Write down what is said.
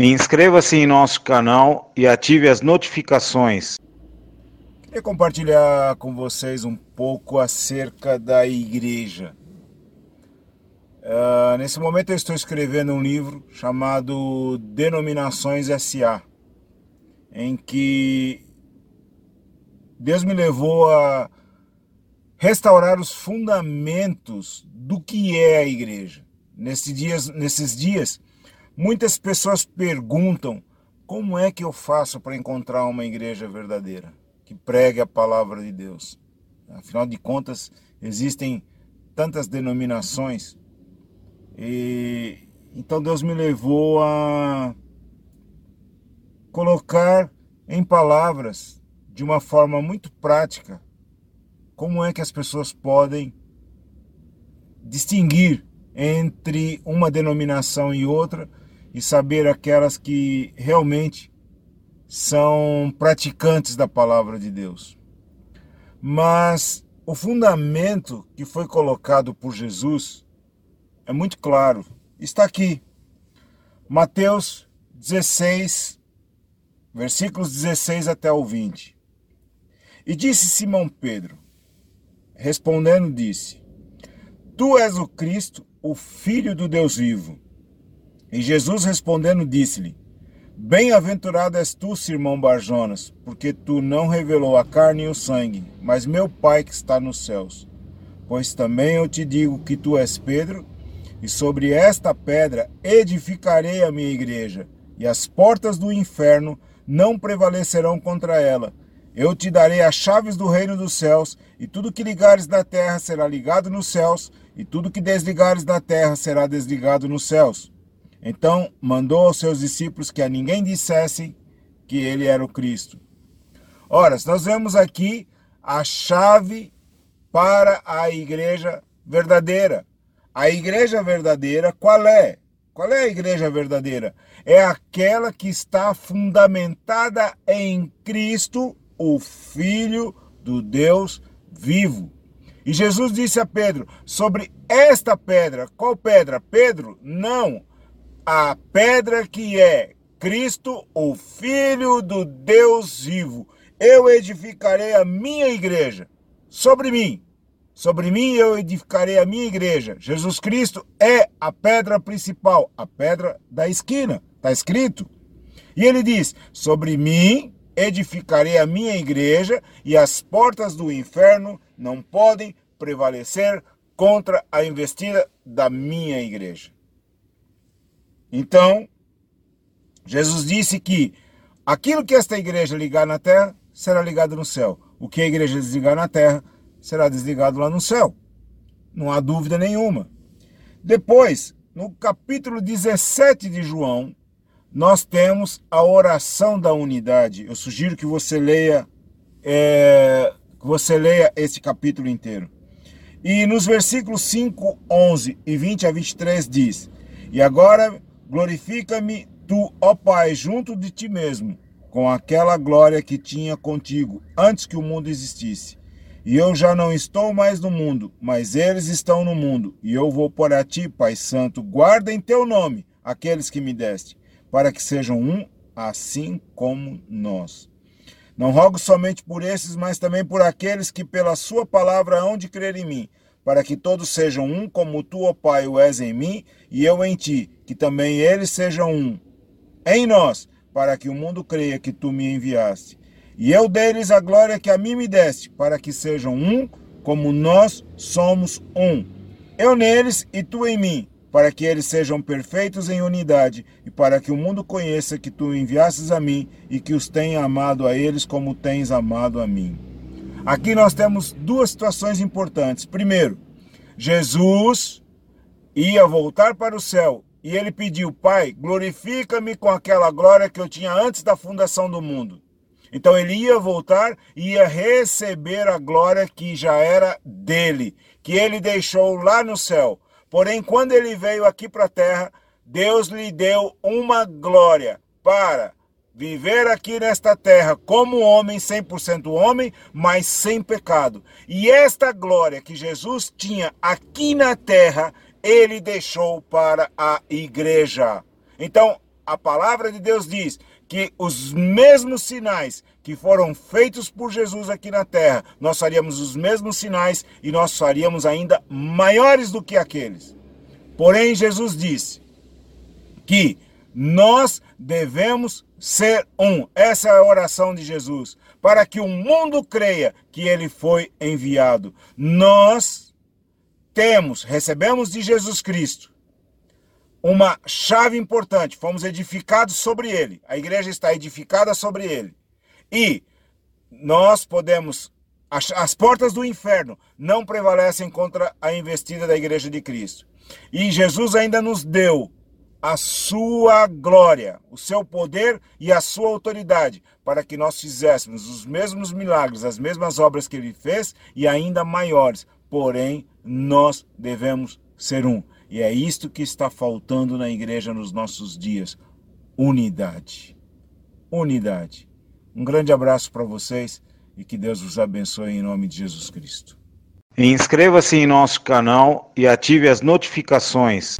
Inscreva-se em nosso canal e ative as notificações. Queria compartilhar com vocês um pouco acerca da igreja. Uh, nesse momento eu estou escrevendo um livro chamado Denominações SA, em que Deus me levou a restaurar os fundamentos do que é a igreja. Nesses dias, nesses dias, muitas pessoas perguntam como é que eu faço para encontrar uma igreja verdadeira, que pregue a palavra de Deus. Afinal de contas, existem tantas denominações. E então Deus me levou a colocar em palavras de uma forma muito prática como é que as pessoas podem distinguir entre uma denominação e outra e saber aquelas que realmente são praticantes da palavra de Deus. Mas o fundamento que foi colocado por Jesus é muito claro. Está aqui. Mateus 16, versículos 16 até o 20. E disse Simão Pedro: Respondendo, disse: Tu és o Cristo, o Filho do Deus vivo. E Jesus respondendo, disse-lhe: Bem-aventurado és tu, Simão Barjonas, porque tu não revelou a carne e o sangue, mas meu Pai que está nos céus. Pois também eu te digo que tu és Pedro, e sobre esta pedra edificarei a minha igreja, e as portas do inferno não prevalecerão contra ela. Eu te darei as chaves do reino dos céus, e tudo que ligares na terra será ligado nos céus, e tudo que desligares na terra será desligado nos céus. Então mandou aos seus discípulos que a ninguém dissessem que ele era o Cristo. Ora, nós vemos aqui a chave para a igreja verdadeira. A igreja verdadeira, qual é? Qual é a igreja verdadeira? É aquela que está fundamentada em Cristo o Filho do Deus vivo. E Jesus disse a Pedro: sobre esta pedra, qual pedra? Pedro, não, a pedra que é Cristo, o Filho do Deus vivo. Eu edificarei a minha igreja sobre mim. Sobre mim eu edificarei a minha igreja. Jesus Cristo é a pedra principal, a pedra da esquina. Está escrito. E ele diz: Sobre mim edificarei a minha igreja e as portas do inferno não podem prevalecer contra a investida da minha igreja. Então, Jesus disse que aquilo que esta igreja ligar na terra será ligado no céu. O que a igreja desligar na terra será desligado lá no céu. Não há dúvida nenhuma. Depois, no capítulo 17 de João, nós temos a oração da unidade. Eu sugiro que você leia, é, que você leia esse capítulo inteiro. E nos versículos 5, 11 e 20 a 23 diz: E agora glorifica-me tu, ó Pai, junto de ti mesmo, com aquela glória que tinha contigo antes que o mundo existisse. E eu já não estou mais no mundo, mas eles estão no mundo, e eu vou por a ti, Pai Santo, guarda em teu nome aqueles que me deste para que sejam um, assim como nós. Não rogo somente por esses, mas também por aqueles que pela sua palavra hão de crer em mim, para que todos sejam um, como tu, ó Pai, o és em mim e eu em ti, que também eles sejam um em nós, para que o mundo creia que tu me enviaste. E eu deles a glória que a mim me deste, para que sejam um, como nós somos um. Eu neles e tu em mim para que eles sejam perfeitos em unidade e para que o mundo conheça que tu enviastes a mim e que os tenha amado a eles como tens amado a mim. Aqui nós temos duas situações importantes. Primeiro, Jesus ia voltar para o céu e ele pediu: Pai, glorifica-me com aquela glória que eu tinha antes da fundação do mundo. Então ele ia voltar e ia receber a glória que já era dele, que ele deixou lá no céu. Porém, quando ele veio aqui para a terra, Deus lhe deu uma glória para viver aqui nesta terra como homem, 100% homem, mas sem pecado. E esta glória que Jesus tinha aqui na terra, ele deixou para a igreja. Então, a palavra de Deus diz que os mesmos sinais que foram feitos por Jesus aqui na terra, nós faríamos os mesmos sinais e nós faríamos ainda maiores do que aqueles. Porém, Jesus disse que nós devemos ser um. Essa é a oração de Jesus, para que o mundo creia que ele foi enviado. Nós temos, recebemos de Jesus Cristo uma chave importante. Fomos edificados sobre ele. A igreja está edificada sobre ele. E nós podemos. As, as portas do inferno não prevalecem contra a investida da igreja de Cristo. E Jesus ainda nos deu a sua glória, o seu poder e a sua autoridade, para que nós fizéssemos os mesmos milagres, as mesmas obras que ele fez e ainda maiores. Porém, nós devemos ser um. E é isto que está faltando na igreja nos nossos dias: unidade. Unidade. Um grande abraço para vocês e que Deus os abençoe em nome de Jesus Cristo. Inscreva-se em nosso canal e ative as notificações.